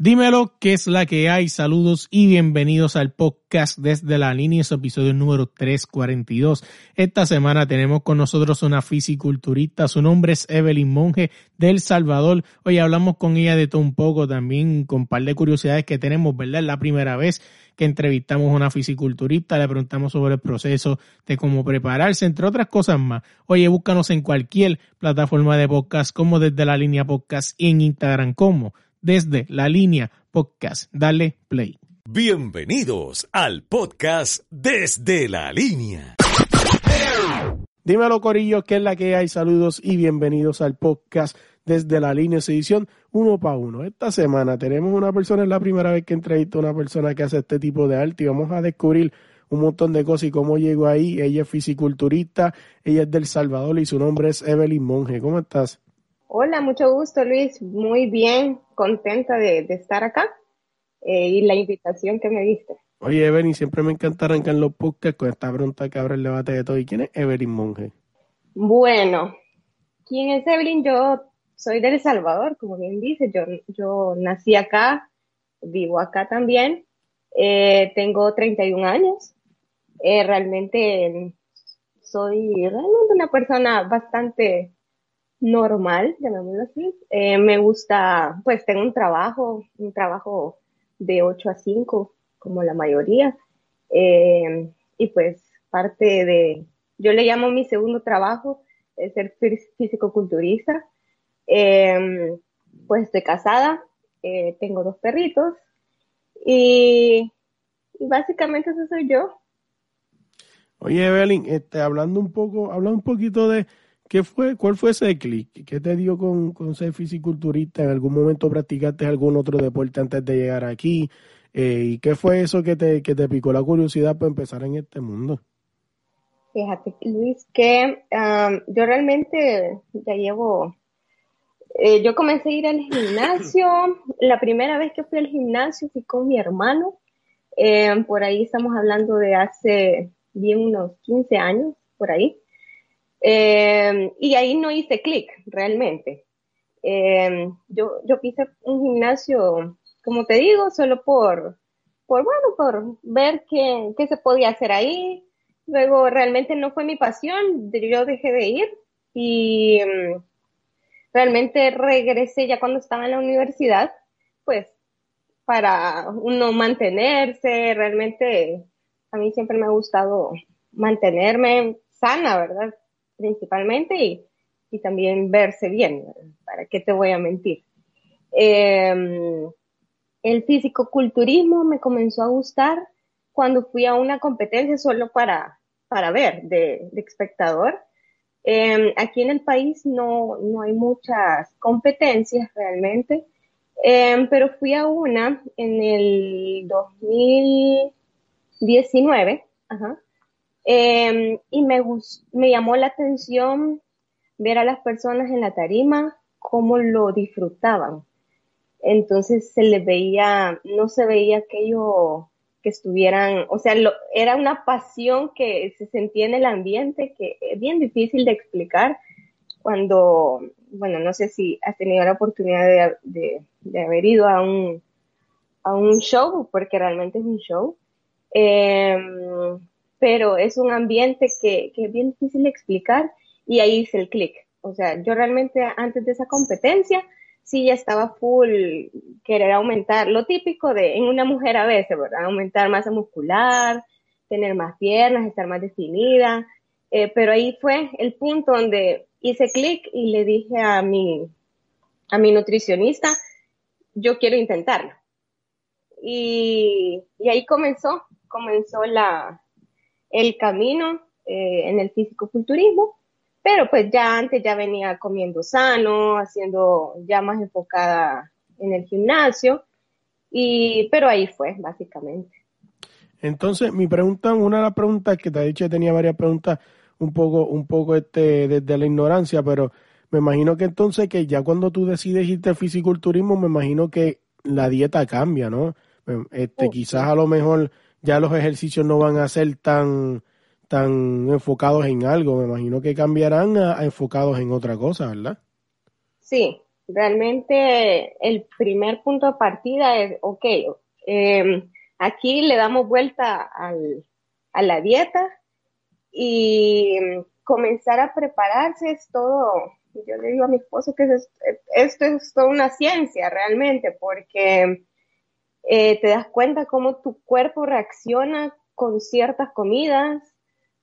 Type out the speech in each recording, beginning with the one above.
Dímelo, ¿qué es la que hay? Saludos y bienvenidos al podcast desde la línea, es episodio número 342. Esta semana tenemos con nosotros una fisiculturista, su nombre es Evelyn Monge del Salvador. Hoy hablamos con ella de todo un poco, también con un par de curiosidades que tenemos, ¿verdad? Es la primera vez que entrevistamos a una fisiculturista, le preguntamos sobre el proceso de cómo prepararse, entre otras cosas más. Oye, búscanos en cualquier plataforma de podcast, como desde la línea podcast y en Instagram como desde la línea podcast. Dale play. Bienvenidos al podcast Desde la línea. Dímelo, Corillo, que es la que hay. Saludos y bienvenidos al podcast desde la línea edición uno para uno. Esta semana tenemos una persona, es la primera vez que entrevisto a una persona que hace este tipo de arte y vamos a descubrir un montón de cosas y cómo llegó ahí. Ella es fisiculturista, ella es del Salvador y su nombre es Evelyn Monge. ¿Cómo estás? Hola, mucho gusto Luis, muy bien, contenta de, estar acá eh, y la invitación que me diste. Oye, Evelyn, siempre me encanta arrancar los podcasts con esta pregunta que abre el debate de todo. ¿Y quién es Evelyn Monge? Bueno, ¿quién es Evelyn? Yo soy de El Salvador, como bien dice, yo, yo nací acá, vivo acá también, eh, tengo 31 años, eh, realmente soy realmente una persona bastante normal, llamémoslo así. Eh, me gusta, pues tengo un trabajo, un trabajo de 8 a 5, como la mayoría. Eh, y pues parte de, yo le llamo mi segundo trabajo, ser físico-culturista. Eh, pues estoy casada, tengo dos perritos y, básicamente eso soy yo. Oye, Evelyn, este, hablando un poco, habla un poquito de, ¿Qué fue, ¿Cuál fue ese clic? ¿Qué te dio con, ser fisiculturista? ¿En algún momento practicaste algún otro deporte antes de llegar aquí? Eh, ¿Y qué fue eso que te, que te picó la curiosidad para empezar en este mundo? Fíjate, Luis, que yo realmente ya llevo, eh, yo comencé a ir al gimnasio, la primera vez que fui al gimnasio fui con mi hermano, eh, por ahí estamos hablando de hace bien unos 15 años, por ahí. Eh, y ahí no hice clic realmente. Eh, yo, yo hice un gimnasio, como te digo, solo por, por bueno, por ver qué, qué se podía hacer ahí. Luego realmente no fue mi pasión, yo dejé de ir y um, realmente regresé ya cuando estaba en la universidad, pues para uno mantenerse, realmente a mí siempre me ha gustado mantenerme sana, ¿verdad? Principalmente y, y también verse bien, ¿para qué te voy a mentir? Eh, el físico-culturismo me comenzó a gustar cuando fui a una competencia solo para, para ver de, espectador. Eh, aquí en el país no, no hay muchas competencias realmente, eh, pero fui a una en el 2019, ajá, Em, y me, me llamó la atención ver a las personas en la tarima, cómo lo disfrutaban. Entonces se les veía, no se veía aquello que estuvieran, o sea, era una pasión que se sentía en el ambiente que es bien difícil de explicar cuando, bueno, no sé si has tenido la oportunidad de, haber ido a un, a un show, porque realmente es un show. Eh, pero es un ambiente que, que es bien difícil de explicar y ahí hice el clic. O sea, yo realmente antes de esa competencia sí ya estaba full querer aumentar, lo típico de en una mujer a veces, ¿verdad? Aumentar masa muscular, tener más piernas, estar más definida, eh, pero ahí fue el punto donde hice clic y le dije a mi, a mi nutricionista, yo quiero intentarlo. Y, y ahí comenzó, comenzó la, el camino eh, en el físico-culturismo, pero pues ya antes ya venía comiendo sano, haciendo ya más enfocada en el gimnasio, y, pero ahí fue, básicamente. Entonces, mi pregunta, una de las preguntas que te he dicho, tenía varias preguntas un poco, un poco este, desde la ignorancia, pero me imagino que entonces que ya cuando tú decides irte al fisiculturismo, me imagino que la dieta cambia, ¿no? Este, quizás a lo mejor ya los ejercicios no van a ser tan, tan enfocados en algo, me imagino que cambiarán a, enfocados en otra cosa, ¿verdad? Sí, realmente el primer punto de partida es, ok, em, aquí le damos vuelta al, a la dieta y comenzar a prepararse es todo, yo le digo a mi esposo que esto es toda una ciencia realmente, porque eh, te das cuenta cómo tu cuerpo reacciona con ciertas comidas,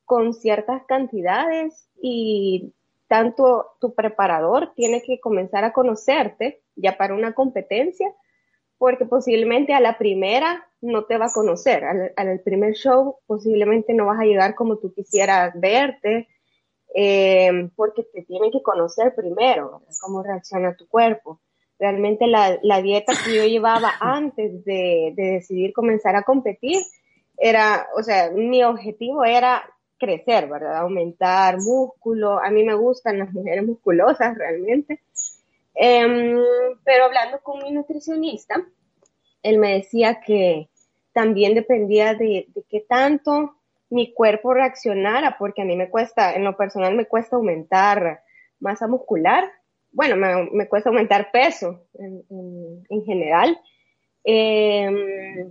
con ciertas cantidades y tanto tu preparador tiene que comenzar a conocerte ya para una competencia, porque posiblemente a la primera no te va a conocer, al, primer show posiblemente no vas a llegar como tú quisieras verte, eh, porque te tiene que conocer primero, cómo reacciona tu cuerpo. Realmente la, dieta que yo llevaba antes de, de decidir comenzar a competir era, o sea, mi objetivo era crecer, ¿verdad? Aumentar músculo. A mí me gustan las mujeres musculosas realmente. Em, pero hablando con mi nutricionista, él me decía que también dependía de, qué tanto mi cuerpo reaccionara, porque a mí me cuesta, en lo personal me cuesta aumentar masa muscular. Bueno, me, cuesta aumentar peso en, general. Eh,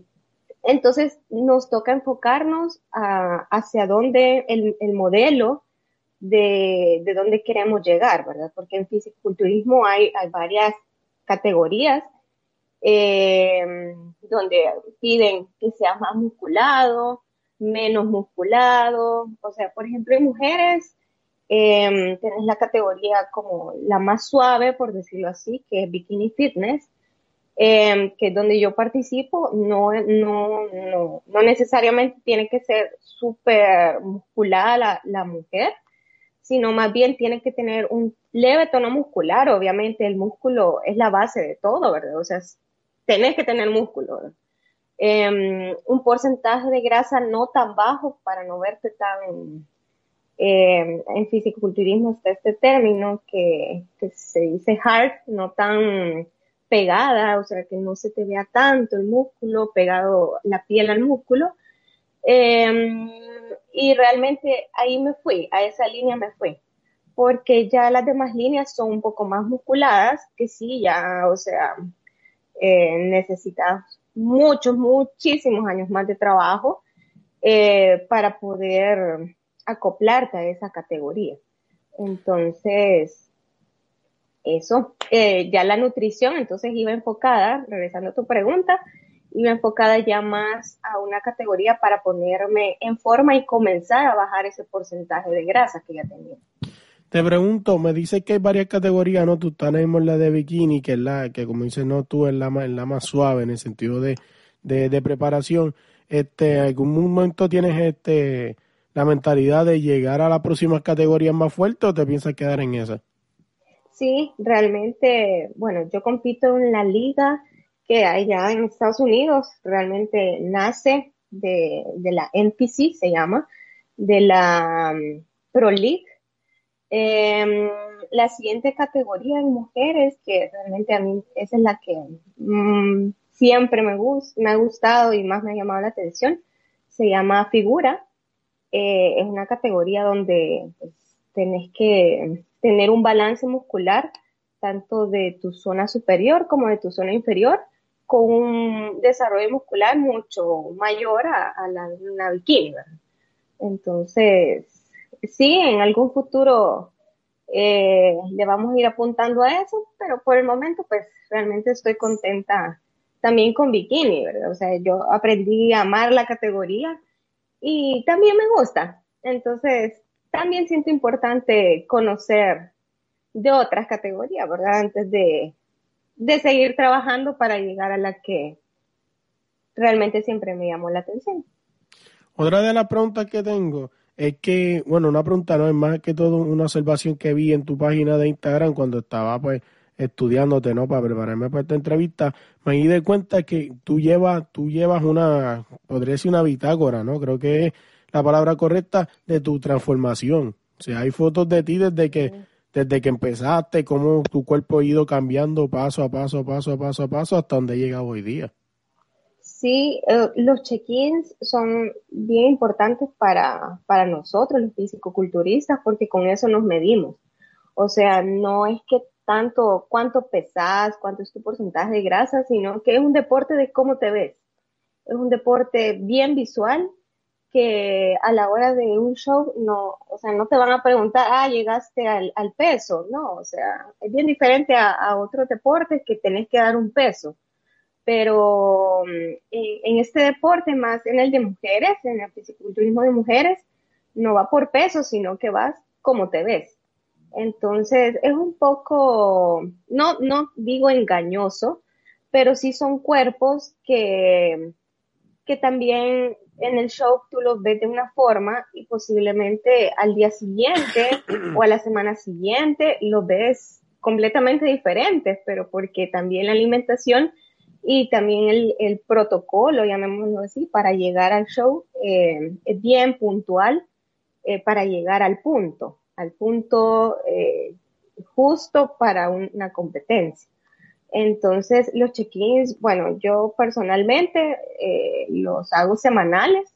entonces nos toca enfocarnos hacia dónde el, modelo de, de, dónde queremos llegar, ¿verdad? Porque en fisiculturismo hay, hay varias categorías eh, donde piden que sea más musculado, menos musculado. O sea, por ejemplo, en mujeres eh, la categoría como la más suave, por decirlo así, que es bikini fitness eh, que donde yo participo, no, no, no, no necesariamente tiene que ser súper musculada la, la, mujer, sino más bien tiene que tener un leve tono muscular. Obviamente el músculo es la base de todo, ¿verdad? O sea, tenés que tener músculo. Eh, un porcentaje de grasa no tan bajo para no verte tan... Eh, en fisiculturismo está este término que, que se dice hard, no tan pegada, o sea, que no se te vea tanto el músculo, pegado la piel al músculo. Em, y realmente ahí me fui, a esa línea me fui, porque ya las demás líneas son un poco más musculadas, que sí, ya, o sea, eh, necesitas muchos, muchísimos años más de trabajo eh, para poder acoplarte a esa categoría. Entonces, eso, eh, ya la nutrición, entonces iba enfocada, regresando a tu pregunta, iba enfocada ya más a una categoría para ponerme en forma y comenzar a bajar ese porcentaje de grasa que ya tenía. Te pregunto, me dice que hay varias categorías, ¿no? Tú tenemos la de bikini, que es la, que como dices, no, tú es la más, suave en el sentido de, de, de preparación. Este, ¿algún momento tienes este, la mentalidad de llegar a las próximas categorías más fuertes o te piensas quedar en esa? Sí, realmente, bueno, yo compito en la liga que hay ya en Estados Unidos, realmente nace de, la NPC, se llama, de la um, Pro League. Em, la siguiente categoría en mujeres, que realmente a mí esa es la que mm, siempre me, me ha gustado y más me ha llamado la atención, se llama figura. Eh, es una categoría donde pues, tenés que tener un balance muscular tanto de tu zona superior como de tu zona inferior con un desarrollo muscular mucho mayor a, la de una bikini. Entonces, sí, en algún futuro eh, le vamos a ir apuntando a eso, pero por el momento, pues realmente estoy contenta también con bikini, ¿verdad? O sea, yo aprendí a amar la categoría y también me gusta. Entonces, también siento importante conocer de otras categorías, ¿verdad? Antes de, seguir trabajando para llegar a la que realmente siempre me llamó la atención. Otra de las preguntas que tengo es que, bueno, una pregunta no es más que todo una observación que vi en tu página de Instagram cuando estaba pues estudiándote, ¿no? Para prepararme para esta entrevista, me di de cuenta que tú llevas, tú llevas una, podría decir una bitácora, ¿no? Creo que es la palabra correcta de tu transformación. O sea, hay fotos de ti desde que, desde que empezaste, cómo tu cuerpo ha ido cambiando paso a paso, paso a paso a paso, hasta donde llega hoy día. Sí, eh, los check-ins son bien importantes para, nosotros, los fisicoculturistas, porque con eso nos medimos. O sea, no es que tanto cuánto pesas, cuánto es tu porcentaje de grasa, sino que es un deporte de cómo te ves. Es un deporte bien visual que a la hora de un show no, o sea, no te van a preguntar, ah, llegaste al, peso, no, o sea, es bien diferente a, otros deportes que tenés que dar un peso. Pero mm, en, este deporte, más en el de mujeres, en el fisiculturismo de mujeres, no va por peso, sino que vas como te ves. Entonces, es un poco, no, no digo engañoso, pero sí son cuerpos que, que también en el show tú los ves de una forma y posiblemente al día siguiente o a la semana siguiente los ves completamente diferentes, pero porque también la alimentación y también el, protocolo, llamémoslo así, para llegar al show eh, es bien puntual eh, para llegar al punto, al punto eh, justo para una competencia. Entonces, los check-ins, bueno, yo personalmente eh, los hago semanales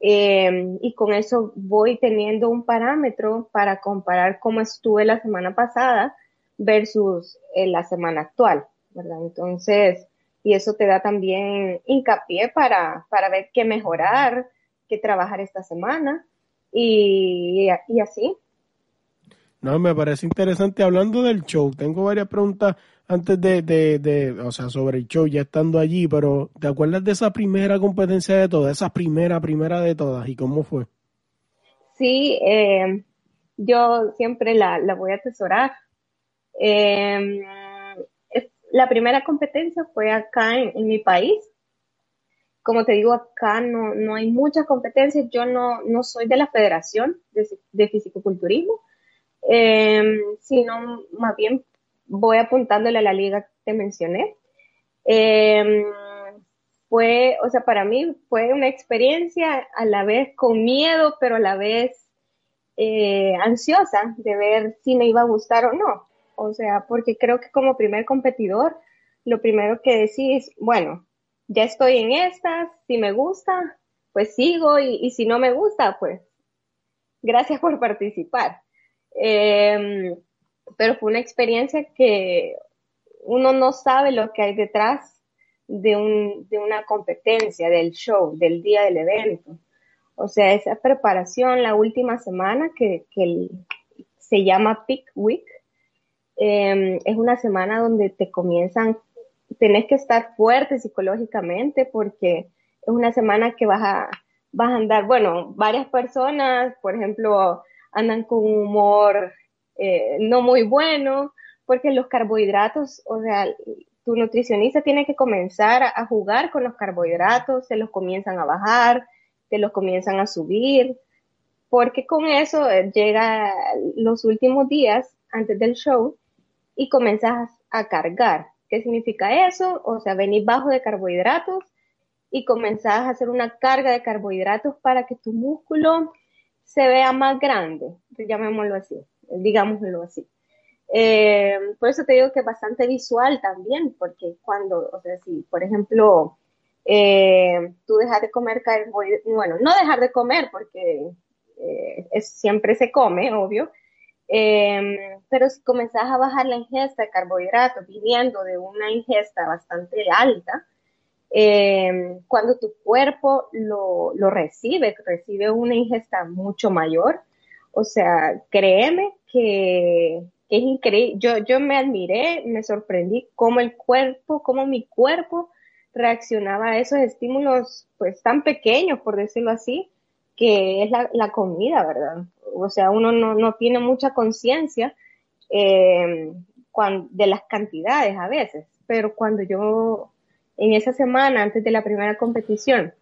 eh, y con eso voy teniendo un parámetro para comparar cómo estuve la semana pasada versus la semana actual, ¿verdad? Entonces, y eso te da también hincapié para, para ver qué mejorar, qué trabajar esta semana y, y así. No, me parece interesante. Hablando del show, tengo varias preguntas antes de, de, de, o sea, sobre el show, ya estando allí, pero ¿te acuerdas de esa primera competencia de todas? Esa primera, primera de todas, ¿y cómo fue? Sí, eh, yo siempre la, la, voy a atesorar. Eh, la primera competencia fue acá en, mi país. Como te digo, acá no, no hay muchas competencias. Yo no, no soy de la Federación de, de Fisicoculturismo, eh, sino más bien voy apuntándole a la liga que te mencioné. Em, fue, o sea, para mí fue una experiencia a la vez con miedo, pero a la vez eh, ansiosa de ver si me iba a gustar o no. O sea, porque creo que como primer competidor, lo primero que decís, bueno, ya estoy en estas, si me gusta, pues sigo y, si no me gusta, pues gracias por participar. Eh, pero fue una experiencia que uno no sabe lo que hay detrás de, un, de una competencia, del show, del día del evento. O sea, esa preparación la última semana que, que se llama Peak Week, em, es una semana donde te comienzan, tenés que estar fuerte psicológicamente porque es una semana que vas a, vas a andar, bueno, varias personas, por ejemplo, andan con humor eh, no muy bueno, porque los carbohidratos, o sea, tu nutricionista tiene que comenzar a, jugar con los carbohidratos, se los comienzan a bajar, se los comienzan a subir, porque con eso eh, llega los últimos días antes del show y comenzas a cargar. ¿Qué significa eso? O sea, venir bajo de carbohidratos y comenzás a hacer una carga de carbohidratos para que tu músculo se vea más grande, llamémoslo así digámoslo así. Eh, por eso te digo que es bastante visual también, porque cuando, o sea, si por ejemplo eh, tú dejas de comer carbohidratos, bueno, no dejar de comer porque eh, siempre se come, obvio, pero si comenzás a bajar la ingesta de carbohidratos viniendo de una ingesta bastante alta, cuando tu cuerpo lo, lo recibe, recibe una ingesta mucho mayor, o sea, créeme que, es increíble. Yo, yo me admiré, me sorprendí cómo el cuerpo, cómo mi cuerpo reaccionaba a esos estímulos pues tan pequeños, por decirlo así, que es la, comida, ¿verdad? O sea, uno no, tiene mucha conciencia eh, de las cantidades a veces, pero cuando yo en esa semana antes de la primera competición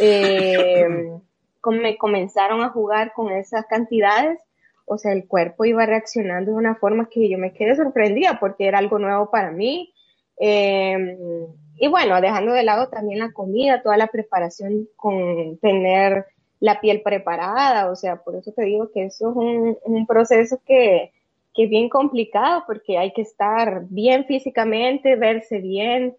eh, me comenzaron a jugar con esas cantidades, o sea, el cuerpo iba reaccionando de una forma que yo me quedé sorprendida porque era algo nuevo para mí. Em, y bueno, dejando de lado también la comida, toda la preparación con tener la piel preparada, o sea, por eso te digo que eso es un, proceso que, que, es bien complicado porque hay que estar bien físicamente, verse bien,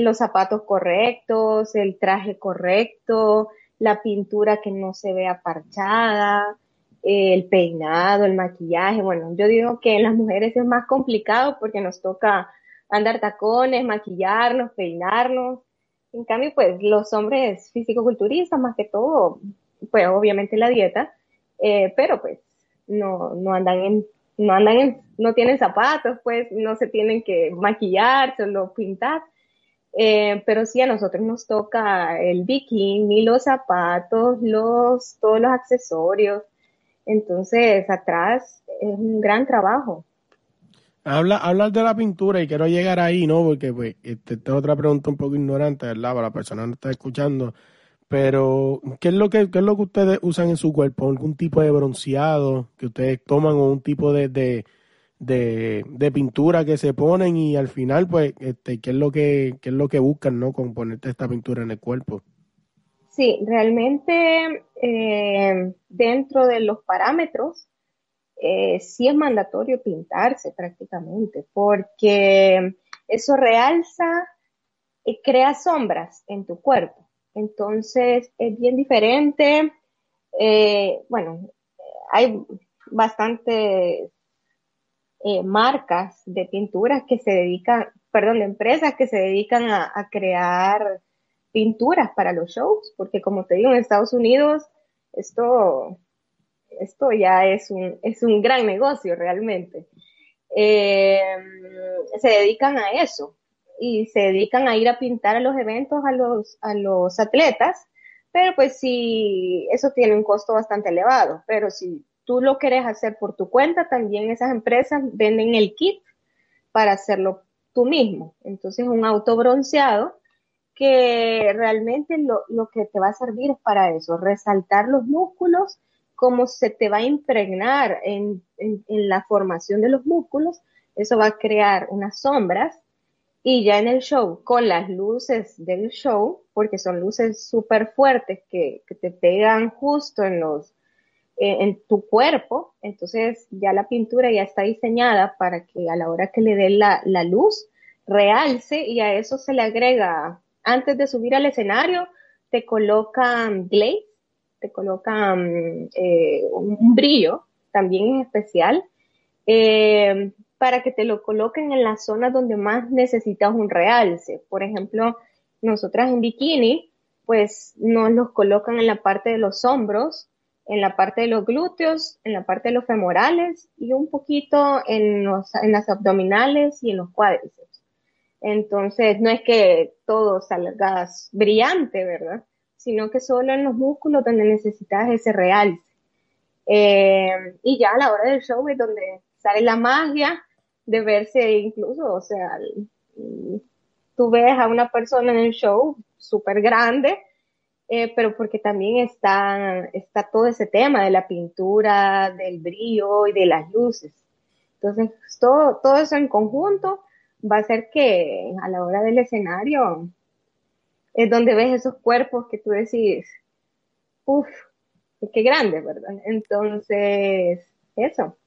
los zapatos correctos, el traje correcto, la pintura que no se vea parchada, el peinado, el maquillaje. Bueno, yo digo que en las mujeres es más complicado porque nos toca andar tacones, maquillarnos, peinarnos. En cambio, pues los hombres físico-culturistas, más que todo, pues obviamente la dieta, eh, pero pues no, no andan en, no andan en, no tienen zapatos, pues no se tienen que maquillar, solo pintar. Eh, pero sí a nosotros nos toca el bikini, los zapatos, los, todos los accesorios. Entonces, atrás es un gran trabajo. Habla, hablar de la pintura y quiero llegar ahí, ¿no? Porque pues, este, esta es otra pregunta un poco ignorante, ¿verdad? Para la persona que no está escuchando. Pero, ¿qué es lo que, qué es lo que ustedes usan en su cuerpo? ¿Algún tipo de bronceado que ustedes toman o un tipo de, de, de, pintura que se ponen y al final, pues, este, ¿qué es lo que, qué es lo que buscan, ¿no? Con ponerte esta pintura en el cuerpo. Sí, realmente eh, dentro de los parámetros eh, sí es mandatorio pintarse prácticamente, porque eso realza y crea sombras en tu cuerpo. Entonces es bien diferente. Eh, bueno, hay bastantes eh, marcas de pinturas que se dedican, perdón, empresas que se dedican a, a crear pinturas para los shows, porque como te digo, en Estados Unidos esto esto ya es un, es un gran negocio realmente. Eh, se dedican a eso y se dedican a ir a pintar a los eventos a los, a los atletas, pero pues sí, eso tiene un costo bastante elevado, pero si tú lo quieres hacer por tu cuenta, también esas empresas venden el kit para hacerlo tú mismo. Entonces un auto bronceado que realmente lo, que te va a servir es para eso, resaltar los músculos como se te va a impregnar en, la formación de los músculos, eso va a crear unas sombras y ya en el show, con las luces del show, porque son luces súper fuertes que, te pegan justo en los, en tu cuerpo, entonces ya la pintura ya está diseñada para que a la hora que le dé la, la luz, realce y a eso se le agrega, antes de subir al escenario, te colocan glaze, te colocan eh, un, brillo, también es especial, eh, para que te lo coloquen en las zonas donde más necesitas un realce. Por ejemplo, nosotras en bikini, pues nos los colocan en la parte de los hombros, en la parte de los glúteos, en la parte de los femorales y un poquito en, las abdominales y en los cuádriceps. Entonces, no es que todo salga brillante, ¿verdad? sino que solo en los músculos donde necesitas ese realce. Eh, y ya a la hora del show es donde sale la magia de verse incluso, o sea, tú ves a una persona en el show súper grande, eh, pero porque también está, está todo ese tema de la pintura, del brillo y de las luces. Entonces, todo, todo eso en conjunto va a hacer que a la hora del escenario es donde ves esos cuerpos que tú decís, uff, qué grande, ¿verdad? Entonces, eso.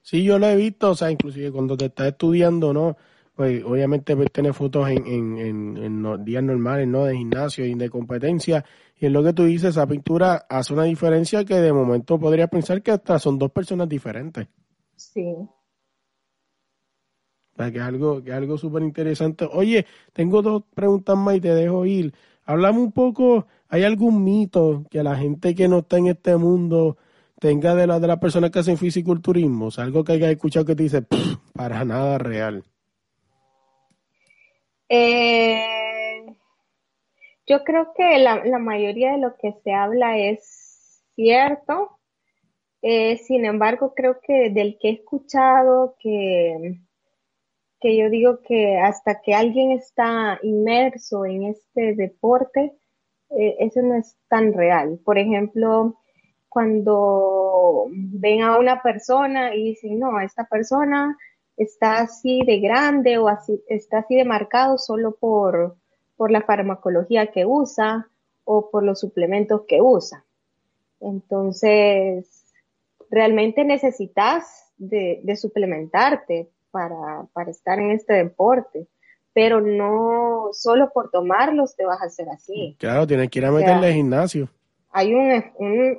Sí, yo lo he visto, o sea, inclusive cuando te estás estudiando, ¿no? Pues obviamente tener fotos en, en, en, días normales, ¿no? De gimnasio y de competencia. Y en lo que tú dices, esa pintura hace una diferencia que de momento podría pensar que hasta son dos personas diferentes. Sí, que es algo, que es algo súper interesante. Oye, tengo dos preguntas más y te dejo ir. Hablamos un poco, ¿hay algún mito que la gente que no está en este mundo tenga de, la, de las personas que hacen fisiculturismo? O sea, algo que haya escuchado que te dice, para nada real. Eh, yo creo que la, mayoría de lo que se habla es cierto. Eh, sin embargo, creo que del que he escuchado que que yo digo que hasta que alguien está inmerso en este deporte, eh, eso no es tan real. Por ejemplo, cuando ven a una persona y dicen, no, esta persona está así de grande o así, está así de marcado solo por, por la farmacología que usa o por los suplementos que usa. Entonces, realmente necesitas de, de suplementarte para, para estar en este deporte pero no solo por tomarlos te vas a hacer así. Claro, tienes que ir a meterle al gimnasio. hay un,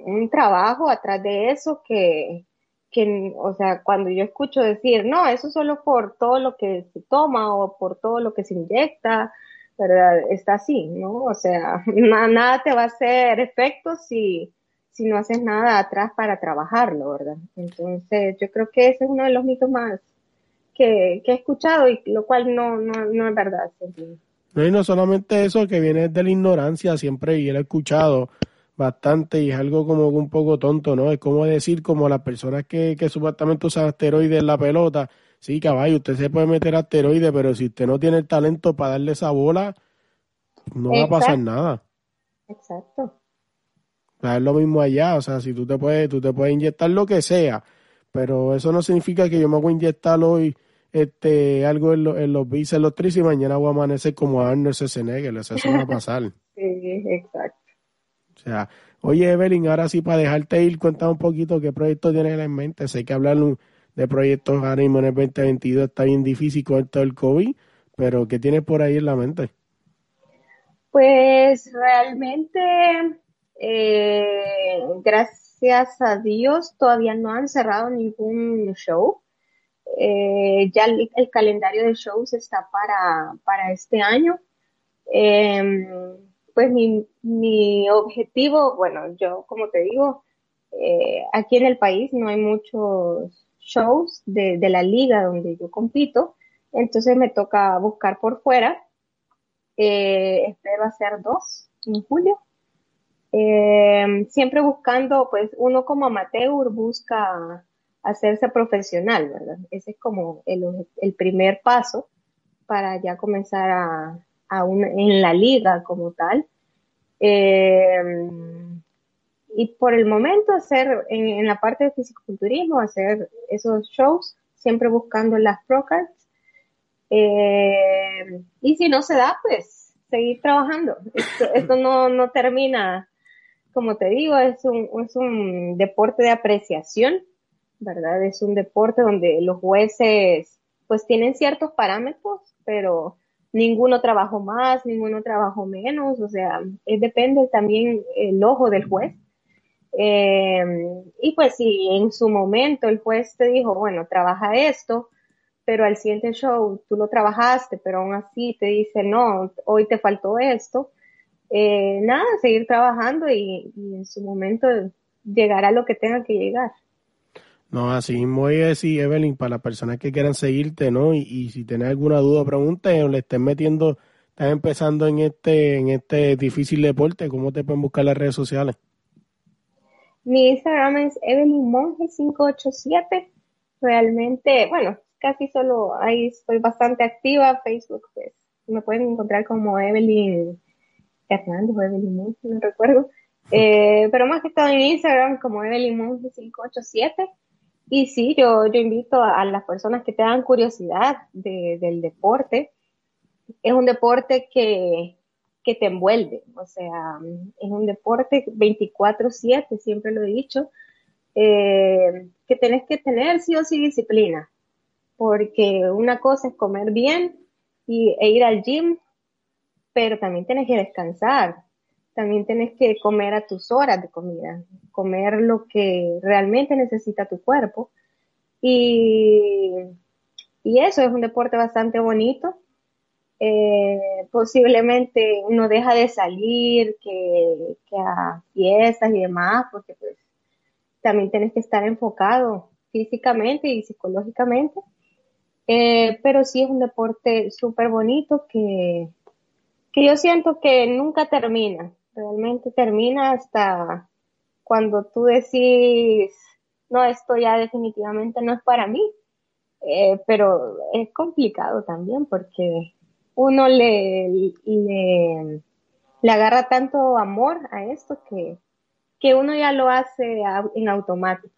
un, trabajo atrás de eso que, que, o sea, cuando yo escucho decir, no, eso solo por todo lo que se toma o por todo lo que se inyecta, ¿verdad? Está así, ¿no? O sea, nada te va a hacer efecto si, si no haces nada atrás para trabajarlo, ¿verdad? Entonces, yo creo que ese es uno de los mitos más que, he escuchado y lo cual no, no, no es verdad. No, y no solamente eso, que viene de la ignorancia siempre, y ha escuchado bastante y es algo como un poco tonto, ¿no? Es como decir, como las personas que, que supuestamente usan asteroides en la pelota, sí, caballo, usted se puede meter asteroides, pero si usted no tiene el talento para darle esa bola, no va a pasar nada. Exacto. es lo mismo allá, o sea, si tú te puedes, tú te puedes inyectar lo que sea, pero eso no significa que yo me voy a inyectar hoy este algo en, en los bíceps, los tris y mañana voy a amanecer como Arnold Schwarzenegger, eso no va a pasar. sí, exacto. O sea, oye Evelyn, ahora sí para dejarte ir, cuéntame un poquito qué proyecto tienes en mente. Sé que hablar de proyectos ahora mismo en el 2022 está bien difícil con todo el COVID, pero ¿qué tienes por ahí en la mente? Pues realmente, eh, gracias a Dios, todavía no han cerrado ningún show. Eh, ya el, calendario de shows está para, para este año. Eh, pues mi, mi objetivo, bueno, yo como te digo, eh, aquí en el país no hay muchos shows de, de, la liga donde yo compito, entonces me toca buscar por fuera. Eh, espero hacer dos en julio. Eh, siempre buscando, pues uno como amateur busca hacerse profesional, ¿verdad? Ese es como el, el primer paso para ya comenzar a, en la liga como tal. Eh, y por el momento hacer en, la parte de fisiculturismo, hacer esos shows, siempre buscando las pro eh, y si no se da, pues seguir trabajando. Esto, no, no termina, como te digo, es un, es un deporte de apreciación, ¿verdad? Es un deporte donde los jueces pues tienen ciertos parámetros, pero ninguno trabajó más, ninguno trabajó menos, o sea, depende también el ojo del juez. Eh, y pues si en su momento el juez te dijo, bueno, trabaja esto, pero al siguiente show tú lo trabajaste, pero aún así te dice, no, hoy te faltó esto, eh, nada, seguir trabajando y, y en su momento llegará lo que tenga que llegar. No, así mismo voy a decir, Evelyn, para las personas que quieran seguirte, ¿no? Y, si tienes alguna duda o pregunta o le estén metiendo, estás empezando en este, en este difícil deporte, ¿cómo te pueden buscar las redes sociales? Mi Instagram es Evelyn Monge 587. Realmente, bueno, casi solo ahí estoy bastante activa. Facebook, pues, me pueden encontrar como Evelyn Hernández o Evelyn Monge, no recuerdo. Eh, pero más que todo en Instagram como Evelyn Monge 587 y sí, yo, yo invito a, las personas que tengan curiosidad del deporte. Es un deporte que, que te envuelve, o sea, es un deporte 24/7, siempre lo he dicho, eh, que tenés que tener sí o sí disciplina, porque una cosa es comer bien y, e ir al gym, pero también tienes que descansar, también tienes que comer a tus horas de comida, comer lo que realmente necesita tu cuerpo. Y, y eso es un deporte bastante bonito. Eh, posiblemente uno deja de salir que, a fiestas y demás, porque pues también tienes que estar enfocado físicamente y psicológicamente. Eh, pero sí es un deporte súper bonito que, que yo siento que nunca termina realmente termina hasta cuando tú decís, no, esto ya definitivamente no es para mí. Eh, pero es complicado también porque uno le, le, le, agarra tanto amor a esto que, que uno ya lo hace en automático.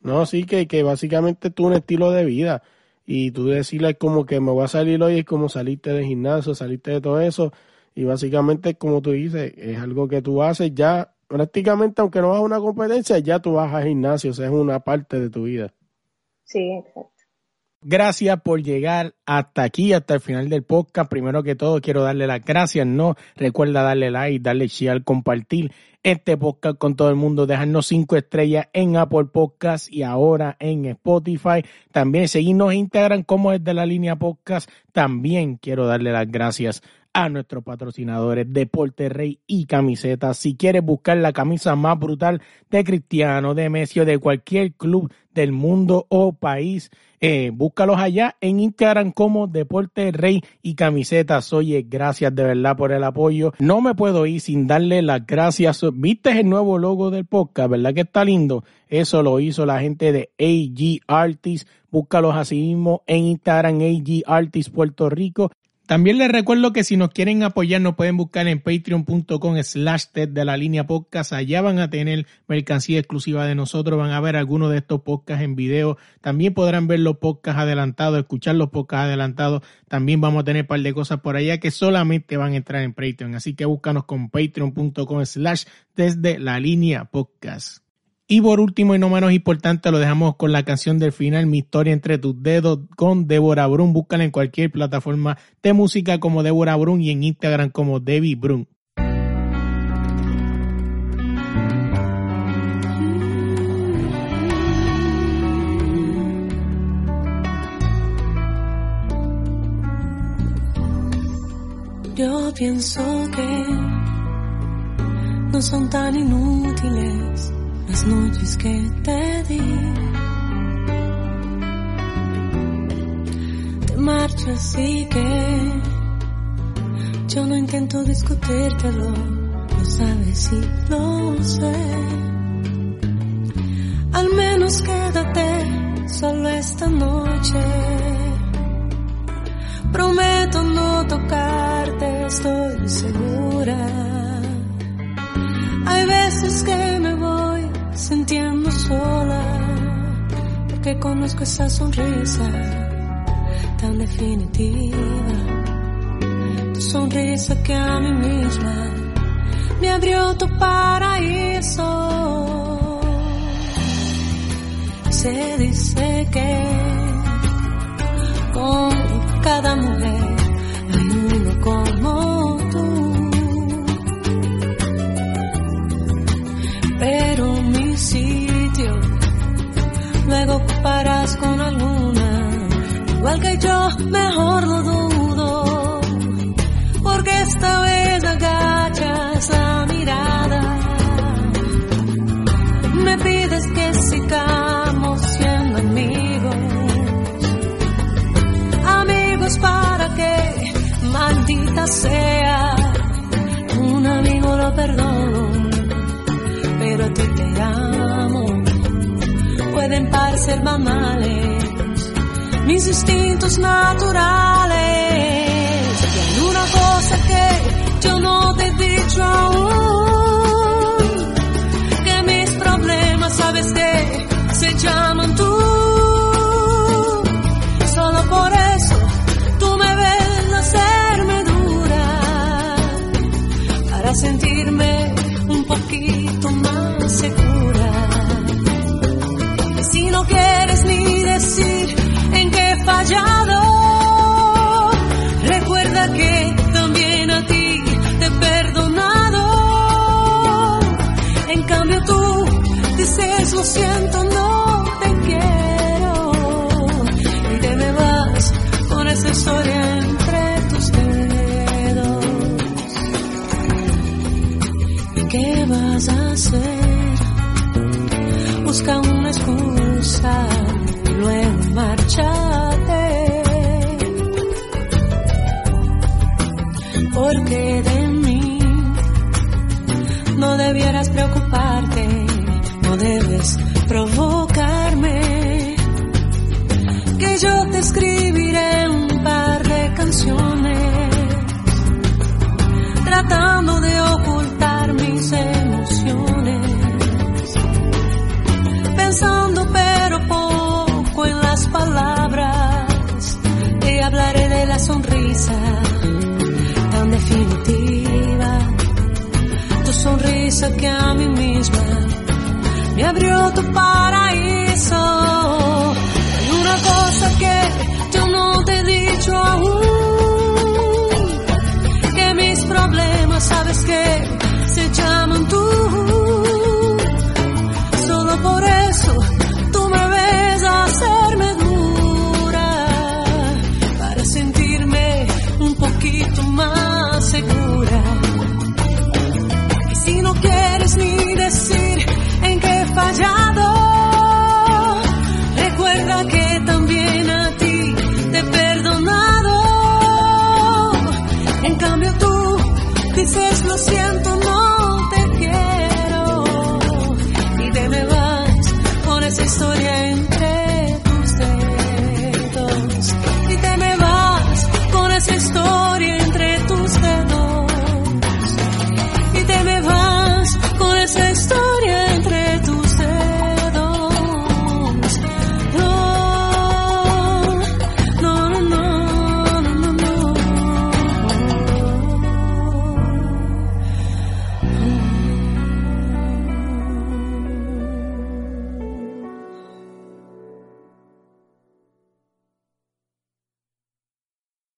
No, sí, que, que básicamente tú un estilo de vida y tú decirle como que me voy a salir hoy es como salirte de gimnasio, salirte de todo eso y básicamente, como tú dices, es algo que tú haces ya prácticamente, aunque no vas a una competencia, ya tú vas a gimnasio, o sea, es una parte de tu vida. Sí, exacto. Gracias por llegar hasta aquí, hasta el final del podcast. Primero que todo, quiero darle las gracias. No recuerda darle like, darle share, compartir este podcast con todo el mundo, dejarnos cinco estrellas en Apple Podcast y ahora en Spotify. También seguirnos en Instagram como es de la línea podcast. También quiero darle las gracias a nuestros patrocinadores Deporte Rey y Camisetas. Si quieres buscar la camisa más brutal de Cristiano, de Messi o de cualquier club del mundo o país, eh, búscalos allá en Instagram como Deporte Rey y Camisetas. Oye, gracias de verdad por el apoyo. No me puedo ir sin darle las gracias. ¿Viste el nuevo logo del podcast? ¿Verdad que está lindo? Eso lo hizo la gente de AG Artists. Búscalos así mismo en Instagram, AG Artists Puerto Rico. También les recuerdo que si nos quieren apoyar nos pueden buscar en patreon.com slash de la línea podcast. Allá van a tener mercancía exclusiva de nosotros, van a ver algunos de estos podcasts en video. También podrán ver los podcasts adelantados, escuchar los podcasts adelantados. También vamos a tener un par de cosas por allá que solamente van a entrar en Patreon. Así que búscanos con patreon.com slash desde la línea podcast. Y por último y no menos importante, lo dejamos con la canción del final, Mi historia entre tus dedos, con Débora Brun. Búscala en cualquier plataforma de música como Débora Brun y en Instagram como Debbie Brun. Yo pienso que no son tan inútiles las noches que te di. Te marchas y que yo no intento discutírtelo, lo sabes y lo sé. Al menos quédate solo esta noche. Prometo no tocarte, estoy segura. Hay veces que me voy sintiendo sola, porque conozco esa sonrisa tan definitiva. Tu sonrisa que a mí misma me abrió tu paraíso. Se dice que con cada mujer hay uno como luego paras con alguna, igual que yo, mejor lo dudo, porque esta vez agachas la mirada, me pides que sigamos siendo amigos, amigos para que, maldita sea, un amigo lo perdono pero a ti te amo. Pueden parecer banales mis instintos naturales. Y hay una que yo no te he dicho aún, debieras preocuparte, no debes provocarme. Que yo te escribiré un par de canciones tratando de ocultar mis emociones, pensando pero poco en las palabras, te hablaré de la sonrisa tan definitiva, sonrisa que a mí misma me abrió tu paraíso. Hay una cosa que dicho aún que mis problemas, sabes que